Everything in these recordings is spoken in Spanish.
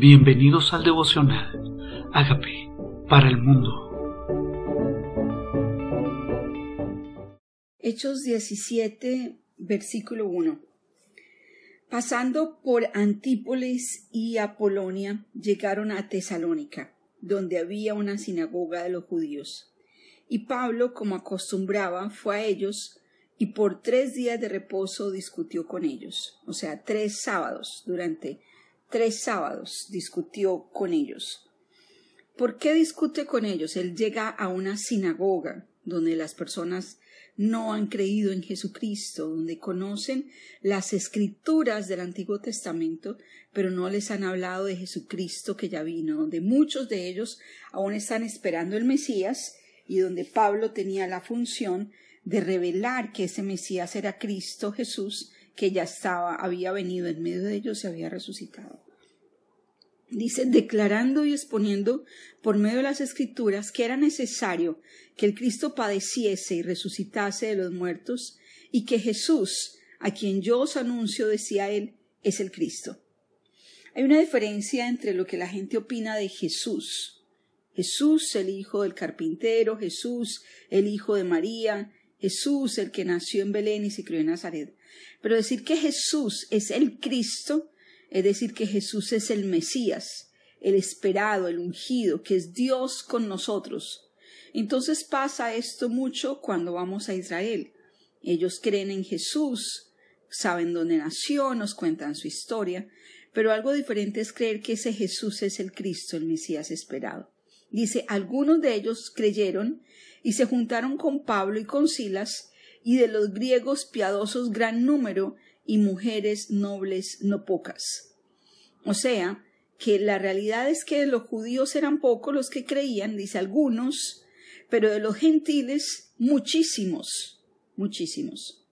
Bienvenidos al devocional. Hágame para el mundo. Hechos 17, versículo 1. Pasando por Antípolis y Apolonia, llegaron a Tesalónica, donde había una sinagoga de los judíos. Y Pablo, como acostumbraba, fue a ellos y por tres días de reposo discutió con ellos, o sea, tres sábados durante tres sábados discutió con ellos. ¿Por qué discute con ellos? Él llega a una sinagoga donde las personas no han creído en Jesucristo, donde conocen las escrituras del Antiguo Testamento, pero no les han hablado de Jesucristo que ya vino, donde muchos de ellos aún están esperando el Mesías y donde Pablo tenía la función de revelar que ese Mesías era Cristo Jesús que ya estaba, había venido en medio de ellos y había resucitado. Dice, declarando y exponiendo por medio de las escrituras que era necesario que el Cristo padeciese y resucitase de los muertos, y que Jesús, a quien yo os anuncio, decía él, es el Cristo. Hay una diferencia entre lo que la gente opina de Jesús. Jesús, el hijo del carpintero, Jesús, el hijo de María, Jesús, el que nació en Belén y se crió en Nazaret. Pero decir que Jesús es el Cristo, es decir, que Jesús es el Mesías, el esperado, el ungido, que es Dios con nosotros. Entonces pasa esto mucho cuando vamos a Israel. Ellos creen en Jesús, saben dónde nació, nos cuentan su historia, pero algo diferente es creer que ese Jesús es el Cristo, el Mesías esperado. Dice, algunos de ellos creyeron y se juntaron con Pablo y con Silas, y de los griegos piadosos gran número, y mujeres nobles no pocas. O sea, que la realidad es que los judíos eran pocos los que creían, dice algunos, pero de los gentiles muchísimos, muchísimos.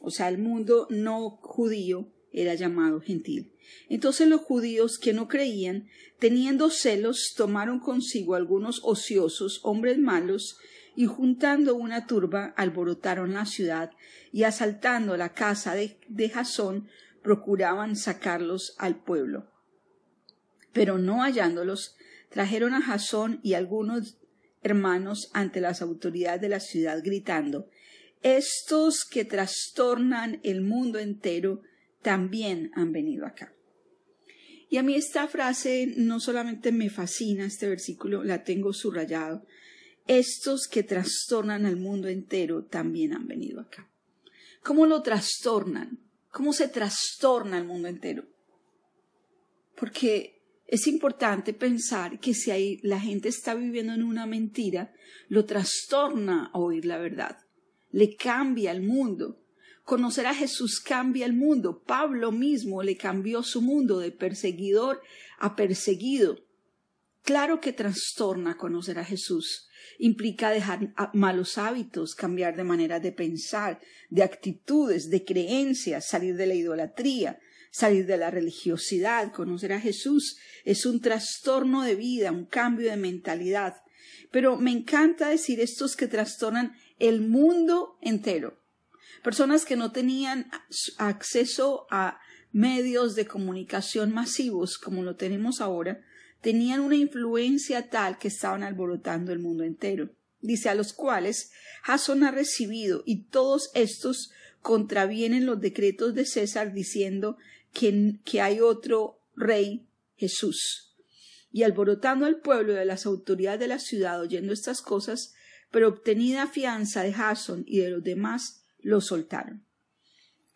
O sea, el mundo no judío era llamado gentil. Entonces los judíos que no creían, teniendo celos, tomaron consigo algunos ociosos, hombres malos, y juntando una turba alborotaron la ciudad y asaltando la casa de, Jasón procuraban sacarlos al pueblo. Pero no hallándolos, trajeron a Jasón y algunos hermanos ante las autoridades de la ciudad gritando Estos que trastornan el mundo entero también han venido acá. Y a mí esta frase no solamente me fascina, este versículo la tengo subrayado, estos que trastornan al mundo entero también han venido acá. ¿Cómo lo trastornan? ¿Cómo se trastorna el mundo entero? Porque es importante pensar que si ahí la gente está viviendo en una mentira, lo trastorna a oír la verdad, le cambia el mundo. Conocer a Jesús cambia el mundo. Pablo mismo le cambió su mundo de perseguidor a perseguido. Claro que trastorna conocer a Jesús. Implica dejar malos hábitos, cambiar de manera de pensar, de actitudes, de creencias, salir de la idolatría, salir de la religiosidad. Conocer a Jesús es un trastorno de vida, un cambio de mentalidad. Pero me encanta decir estos que trastornan el mundo entero. Personas que no tenían acceso a medios de comunicación masivos como lo tenemos ahora, tenían una influencia tal que estaban alborotando el mundo entero. Dice a los cuales Jasón ha recibido y todos estos contravienen los decretos de César diciendo que, que hay otro rey, Jesús. Y alborotando al pueblo y a las autoridades de la ciudad oyendo estas cosas, pero obtenida fianza de Jasón y de los demás, lo soltaron.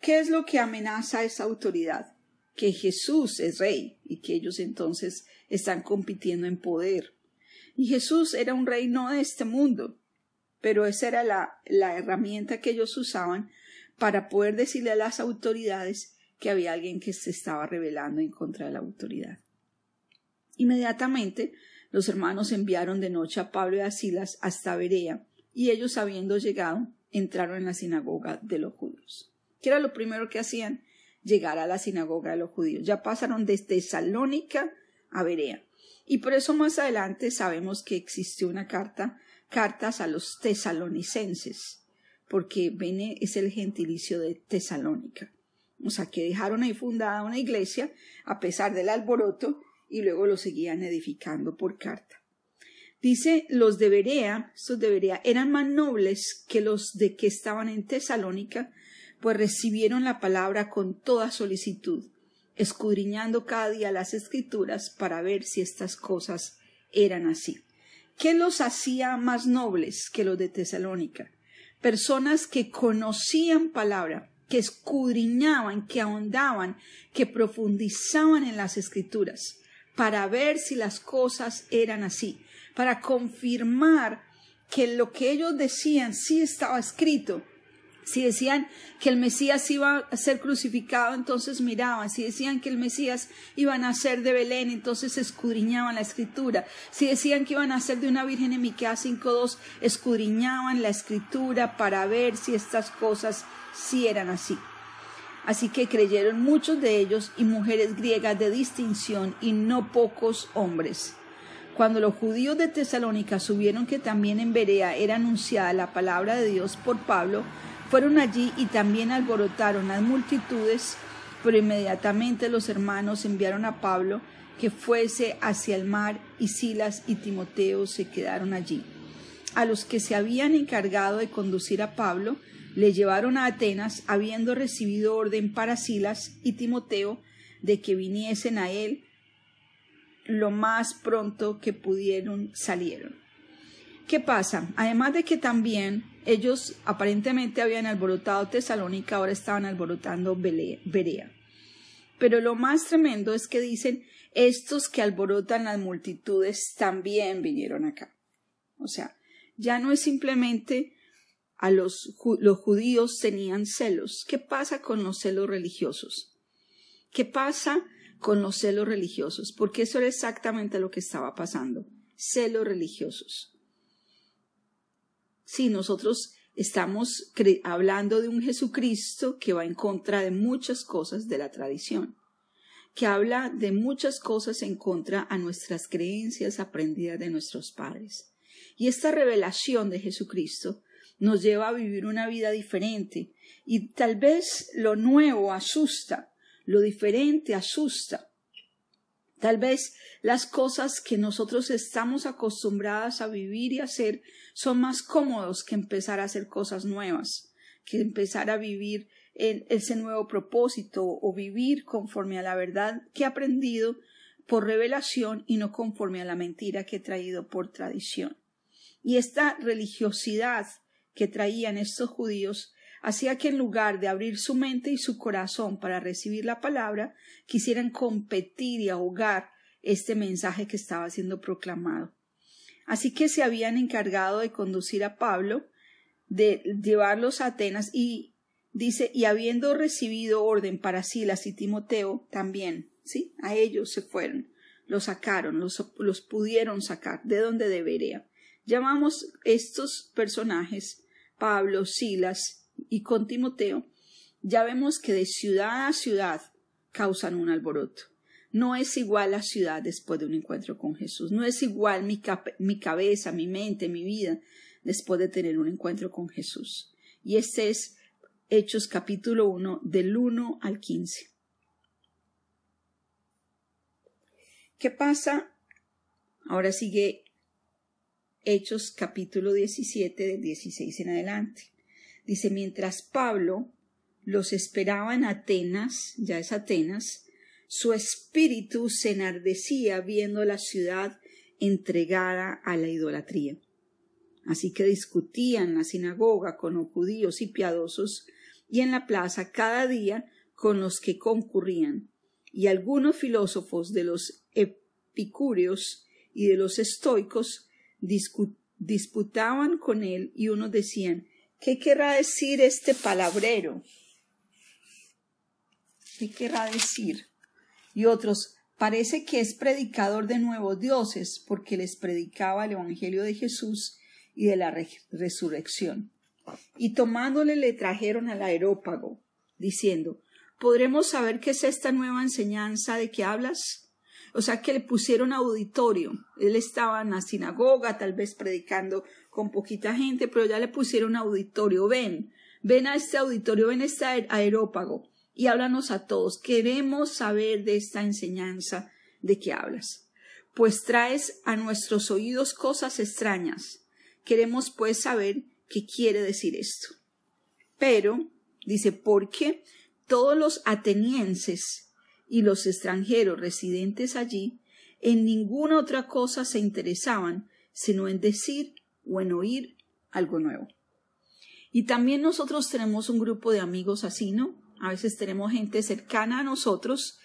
¿Qué es lo que amenaza a esa autoridad? Que Jesús es rey y que ellos entonces están compitiendo en poder. Y Jesús era un rey no de este mundo, pero esa era la, la herramienta que ellos usaban para poder decirle a las autoridades que había alguien que se estaba rebelando en contra de la autoridad. Inmediatamente los hermanos enviaron de noche a Pablo y a Silas hasta Berea, y ellos habiendo llegado, entraron en la sinagoga de los judíos. ¿Qué era lo primero que hacían? Llegar a la sinagoga de los judíos. Ya pasaron desde Salónica a Berea. Y por eso más adelante sabemos que existió una carta, cartas a los tesalonicenses, porque Bene es el gentilicio de Tesalónica. O sea, que dejaron ahí fundada una iglesia a pesar del alboroto y luego lo seguían edificando por carta. Dice, los de Berea, estos de Berea, eran más nobles que los de que estaban en Tesalónica, pues recibieron la palabra con toda solicitud, escudriñando cada día las escrituras para ver si estas cosas eran así. ¿Qué los hacía más nobles que los de Tesalónica? Personas que conocían palabra, que escudriñaban, que ahondaban, que profundizaban en las escrituras, para ver si las cosas eran así para confirmar que lo que ellos decían sí estaba escrito. Si decían que el Mesías iba a ser crucificado, entonces miraban. Si decían que el Mesías iba a nacer de Belén, entonces escudriñaban la escritura. Si decían que iban a nacer de una virgen en Miqueas 5.2, escudriñaban la escritura para ver si estas cosas sí eran así. Así que creyeron muchos de ellos y mujeres griegas de distinción y no pocos hombres. Cuando los judíos de Tesalónica subieron que también en Berea era anunciada la palabra de Dios por Pablo, fueron allí y también alborotaron las multitudes, pero inmediatamente los hermanos enviaron a Pablo que fuese hacia el mar y Silas y Timoteo se quedaron allí. A los que se habían encargado de conducir a Pablo, le llevaron a Atenas, habiendo recibido orden para Silas y Timoteo de que viniesen a él lo más pronto que pudieron salieron. ¿Qué pasa? Además de que también ellos aparentemente habían alborotado Tesalónica, ahora estaban alborotando Berea. Pero lo más tremendo es que dicen, estos que alborotan las multitudes también vinieron acá. O sea, ya no es simplemente a los, los judíos tenían celos. ¿Qué pasa con los celos religiosos? ¿Qué pasa con los celos religiosos, porque eso era exactamente lo que estaba pasando, celos religiosos. Si nosotros estamos hablando de un Jesucristo que va en contra de muchas cosas de la tradición, que habla de muchas cosas en contra a nuestras creencias aprendidas de nuestros padres. Y esta revelación de Jesucristo nos lleva a vivir una vida diferente y tal vez lo nuevo asusta, lo diferente asusta. Tal vez las cosas que nosotros estamos acostumbradas a vivir y hacer son más cómodos que empezar a hacer cosas nuevas, que empezar a vivir en ese nuevo propósito o vivir conforme a la verdad que he aprendido por revelación y no conforme a la mentira que he traído por tradición. Y esta religiosidad que traían estos judíos hacía que en lugar de abrir su mente y su corazón para recibir la palabra, quisieran competir y ahogar este mensaje que estaba siendo proclamado. Así que se habían encargado de conducir a Pablo, de llevarlos a Atenas y dice, y habiendo recibido orden para Silas y Timoteo también, ¿sí? A ellos se fueron, los sacaron, los, los pudieron sacar, de donde debería. Llamamos estos personajes Pablo, Silas y con Timoteo, ya vemos que de ciudad a ciudad causan un alboroto. No es igual la ciudad después de un encuentro con Jesús. No es igual mi, mi cabeza, mi mente, mi vida después de tener un encuentro con Jesús. Y este es Hechos capítulo 1 del 1 al 15. ¿Qué pasa? Ahora sigue Hechos capítulo 17 del 16 en adelante. Dice, mientras Pablo los esperaba en Atenas, ya es Atenas, su espíritu se enardecía viendo la ciudad entregada a la idolatría. Así que discutía en la sinagoga con los judíos y piadosos y en la plaza cada día con los que concurrían. Y algunos filósofos de los epicúreos y de los estoicos disputaban con él y unos decían ¿Qué querrá decir este palabrero? ¿Qué querrá decir? Y otros, parece que es predicador de nuevos dioses, porque les predicaba el Evangelio de Jesús y de la resurrección. Y tomándole le trajeron al aerópago, diciendo, ¿podremos saber qué es esta nueva enseñanza de que hablas? O sea que le pusieron auditorio. Él estaba en la sinagoga, tal vez predicando con poquita gente, pero ya le pusieron auditorio. Ven, ven a este auditorio, ven a este aerópago y háblanos a todos. Queremos saber de esta enseñanza de qué hablas. Pues traes a nuestros oídos cosas extrañas. Queremos pues saber qué quiere decir esto. Pero, dice, porque todos los atenienses y los extranjeros residentes allí en ninguna otra cosa se interesaban sino en decir o en oír algo nuevo. Y también nosotros tenemos un grupo de amigos así, ¿no? A veces tenemos gente cercana a nosotros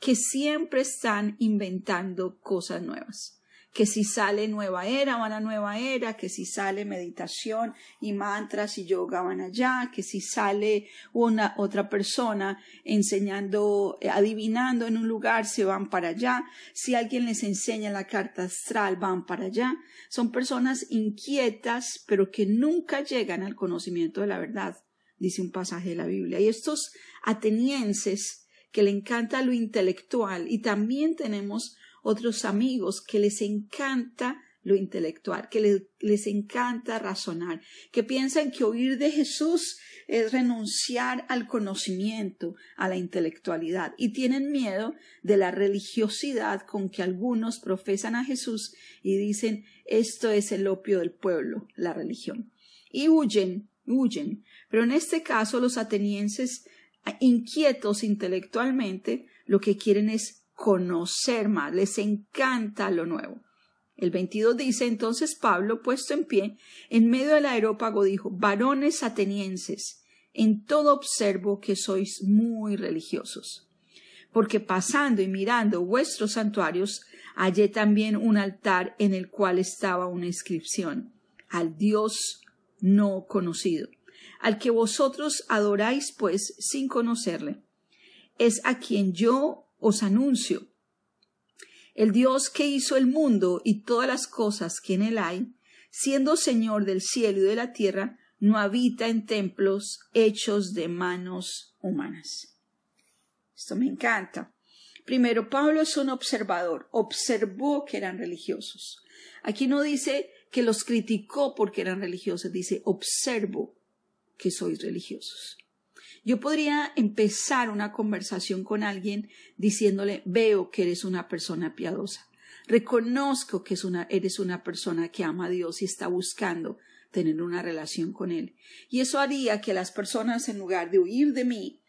que siempre están inventando cosas nuevas que si sale nueva era van a nueva era, que si sale meditación y mantras y yoga van allá, que si sale una otra persona enseñando, eh, adivinando en un lugar se van para allá, si alguien les enseña la carta astral van para allá. Son personas inquietas pero que nunca llegan al conocimiento de la verdad, dice un pasaje de la Biblia. Y estos atenienses que le encanta lo intelectual y también tenemos otros amigos que les encanta lo intelectual, que les, encanta razonar, que piensan que oír de Jesús es renunciar al conocimiento, a la intelectualidad, y tienen miedo de la religiosidad con que algunos profesan a Jesús y dicen esto es el opio del pueblo, la religión. Y huyen, huyen. Pero en este caso los atenienses, inquietos intelectualmente, lo que quieren es conocer más, les encanta lo nuevo. El 22 dice, entonces Pablo, puesto en pie, en medio del aerópago, dijo, varones atenienses, en todo observo que sois muy religiosos, porque pasando y mirando vuestros santuarios, hallé también un altar en el cual estaba una inscripción, al Dios no conocido, al que vosotros adoráis pues sin conocerle. Es a quien yo os anuncio. El Dios que hizo el mundo y todas las cosas que en él hay, siendo Señor del cielo y de la tierra, no habita en templos hechos de manos humanas. Esto me encanta. Primero, Pablo es un observador, observó que eran religiosos. Aquí no dice que los criticó porque eran religiosos, dice observo que sois religiosos. Yo podría empezar una conversación con alguien diciéndole, veo que eres una persona piadosa. Reconozco que eres una persona que ama a Dios y está buscando tener una relación con Él. Y eso haría que las personas, en lugar de huir de mí,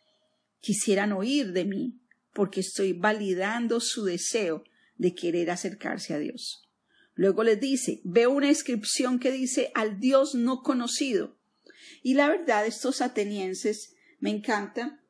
quisieran oír de mí, porque estoy validando su deseo de querer acercarse a Dios. Luego les dice, veo una inscripción que dice al Dios no conocido. Y la verdad, estos atenienses me encanta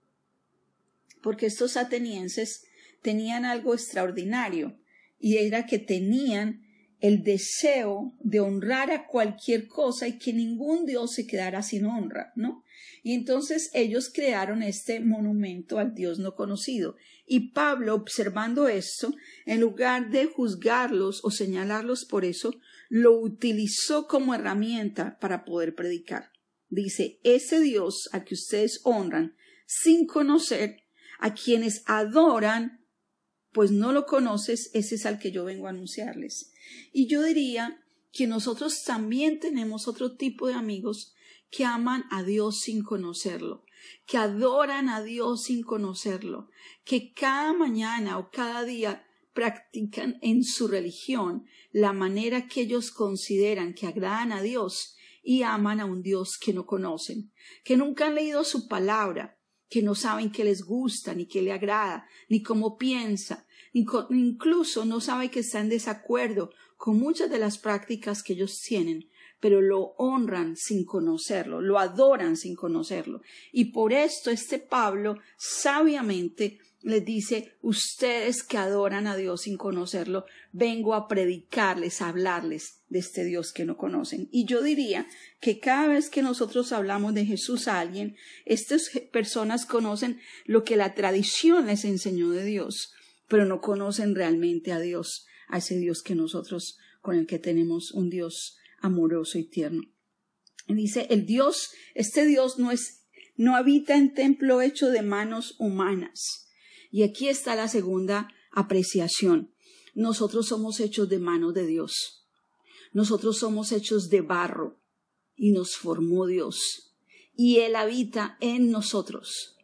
porque estos atenienses tenían algo extraordinario y era que tenían el deseo de honrar a cualquier cosa y que ningún dios se quedara sin honra, ¿no? Y entonces ellos crearon este monumento al dios no conocido. Y Pablo, observando esto, en lugar de juzgarlos o señalarlos por eso, lo utilizó como herramienta para poder predicar. Dice, ese Dios a que ustedes honran sin conocer, a quienes adoran, pues no lo conoces, ese es al que yo vengo a anunciarles. Y yo diría que nosotros también tenemos otro tipo de amigos que aman a Dios sin conocerlo, que adoran a Dios sin conocerlo, que cada mañana o cada día practican en su religión la manera que ellos consideran que agradan a Dios y aman a un Dios que no conocen, que nunca han leído su palabra, que no saben qué les gusta, ni qué le agrada, ni cómo piensa, incluso no saben que está en desacuerdo con muchas de las prácticas que ellos tienen, pero lo honran sin conocerlo, lo adoran sin conocerlo. Y por esto este Pablo sabiamente les dice, ustedes que adoran a Dios sin conocerlo, vengo a predicarles, a hablarles de este Dios que no conocen. Y yo diría que cada vez que nosotros hablamos de Jesús a alguien, estas personas conocen lo que la tradición les enseñó de Dios, pero no conocen realmente a Dios, a ese Dios que nosotros, con el que tenemos un Dios amoroso y tierno. Y dice, el Dios, este Dios no es, no habita en templo hecho de manos humanas y aquí está la segunda apreciación. Nosotros somos hechos de mano de Dios. Nosotros somos hechos de barro y nos formó Dios. Y Él habita en nosotros.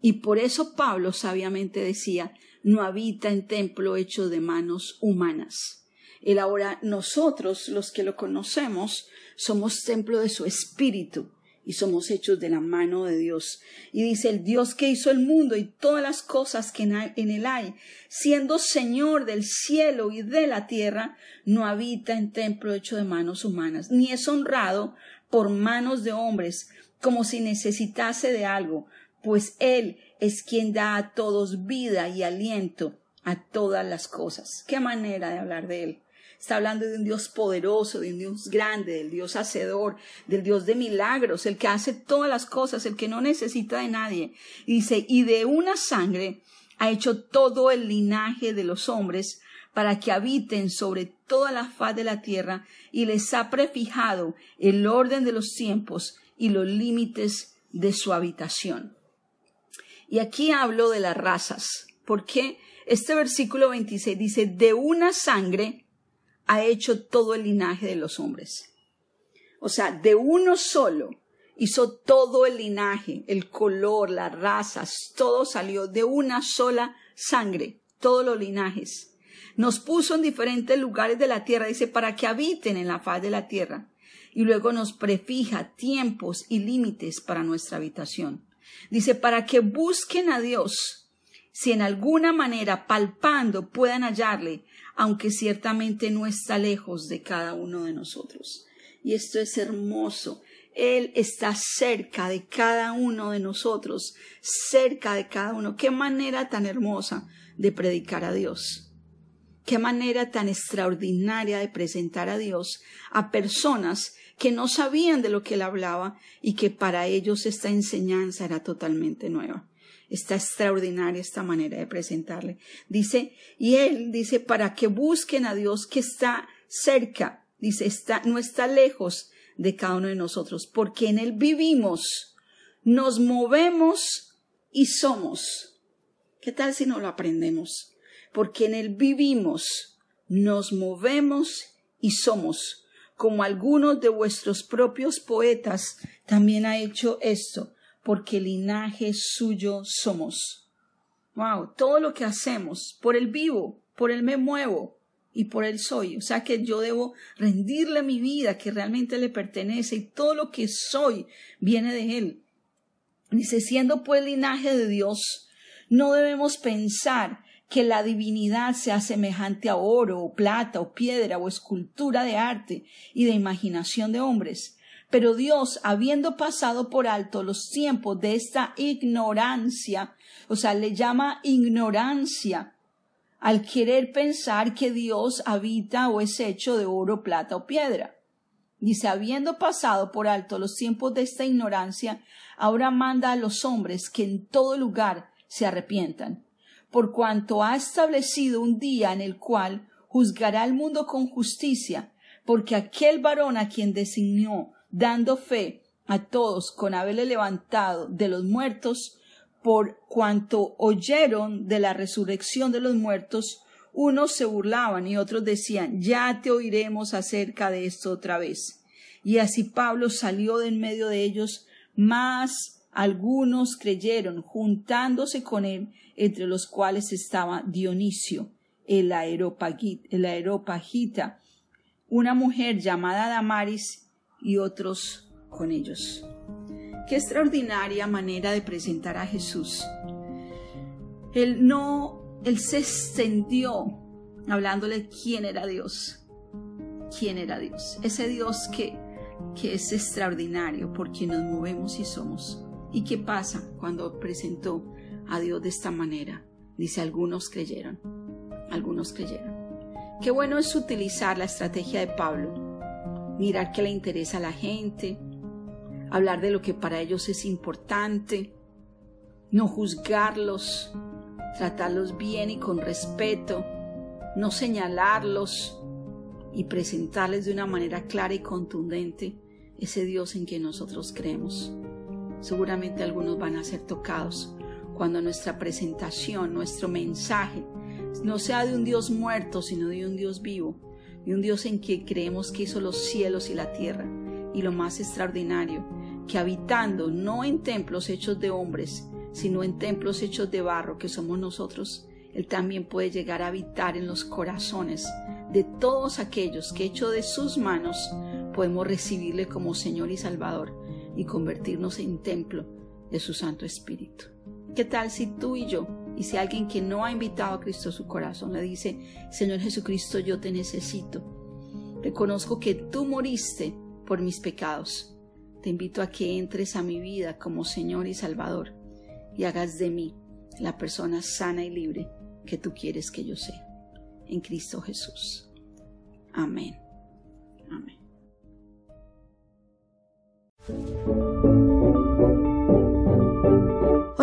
Y por eso Pablo sabiamente decía, no habita en templo hecho de manos humanas. Él ahora nosotros, los que lo conocemos, somos templo de su espíritu y somos hechos de la mano de Dios. Y dice, el Dios que hizo el mundo y todas las cosas que en él hay, siendo Señor del cielo y de la tierra, no habita en templo hecho de manos humanas, ni es honrado por manos de hombres, como si necesitase de algo, pues Él es quien da a todos vida y aliento a todas las cosas. Qué manera de hablar de Él. Está hablando de un Dios poderoso, de un Dios grande, del Dios hacedor, del Dios de milagros, el que hace todas las cosas, el que no necesita de nadie. Y dice, y de una sangre ha hecho todo el linaje de los hombres para que habiten sobre toda la faz de la tierra y les ha prefijado el orden de los tiempos y los límites de su habitación. Y aquí hablo de las razas, porque este versículo 26 dice, de una sangre ha hecho todo el linaje de los hombres. O sea, de uno solo hizo todo el linaje, el color, las razas, todo salió de una sola sangre, todos los linajes. Nos puso en diferentes lugares de la tierra, dice, para que habiten en la faz de la tierra. Y luego nos prefija tiempos y límites para nuestra habitación. Dice, para que busquen a Dios, si en alguna manera palpando puedan hallarle, aunque ciertamente no está lejos de cada uno de nosotros. Y esto es hermoso. Él está cerca de cada uno de nosotros, cerca de cada uno. Qué manera tan hermosa de predicar a Dios. Qué manera tan extraordinaria de presentar a Dios a personas que no sabían de lo que él hablaba y que para ellos esta enseñanza era totalmente nueva. Está extraordinaria esta manera de presentarle. Dice, y él dice, para que busquen a Dios que está cerca. Dice, está, no está lejos de cada uno de nosotros, porque en él vivimos, nos movemos y somos. ¿Qué tal si no lo aprendemos? Porque en él vivimos, nos movemos y somos, como algunos de vuestros propios poetas también ha hecho esto porque linaje suyo somos. Wow, todo lo que hacemos, por el vivo, por él me muevo y por él soy. O sea que yo debo rendirle mi vida que realmente le pertenece y todo lo que soy viene de él. Dice, siendo pues linaje de Dios, no debemos pensar que la divinidad sea semejante a oro o plata o piedra o escultura de arte y de imaginación de hombres, pero Dios, habiendo pasado por alto los tiempos de esta ignorancia, o sea, le llama ignorancia al querer pensar que Dios habita o es hecho de oro, plata o piedra. Dice, habiendo pasado por alto los tiempos de esta ignorancia, ahora manda a los hombres que en todo lugar se arrepientan, por cuanto ha establecido un día en el cual juzgará al mundo con justicia, porque aquel varón a quien designó dando fe a todos con haberle levantado de los muertos, por cuanto oyeron de la resurrección de los muertos, unos se burlaban y otros decían, ya te oiremos acerca de esto otra vez. Y así Pablo salió de en medio de ellos, mas algunos creyeron, juntándose con él, entre los cuales estaba Dionisio, el aeropagita, una mujer llamada Damaris, y otros con ellos. Qué extraordinaria manera de presentar a Jesús. Él no, él se extendió hablándole quién era Dios. ¿Quién era Dios? Ese Dios que, que es extraordinario por quien nos movemos y somos. ¿Y qué pasa cuando presentó a Dios de esta manera? Dice, algunos creyeron. Algunos creyeron. Qué bueno es utilizar la estrategia de Pablo mirar qué le interesa a la gente, hablar de lo que para ellos es importante, no juzgarlos, tratarlos bien y con respeto, no señalarlos y presentarles de una manera clara y contundente ese Dios en que nosotros creemos. Seguramente algunos van a ser tocados cuando nuestra presentación, nuestro mensaje, no sea de un Dios muerto, sino de un Dios vivo, y un Dios en que creemos que hizo los cielos y la tierra, y lo más extraordinario, que habitando no en templos hechos de hombres, sino en templos hechos de barro que somos nosotros, Él también puede llegar a habitar en los corazones de todos aquellos que hecho de sus manos podemos recibirle como Señor y Salvador y convertirnos en templo de su Santo Espíritu. ¿Qué tal si tú y yo, y si alguien que no ha invitado a Cristo a su corazón le dice, Señor Jesucristo, yo te necesito, reconozco que tú moriste por mis pecados, te invito a que entres a mi vida como Señor y Salvador y hagas de mí la persona sana y libre que tú quieres que yo sea. En Cristo Jesús. Amén. Amén.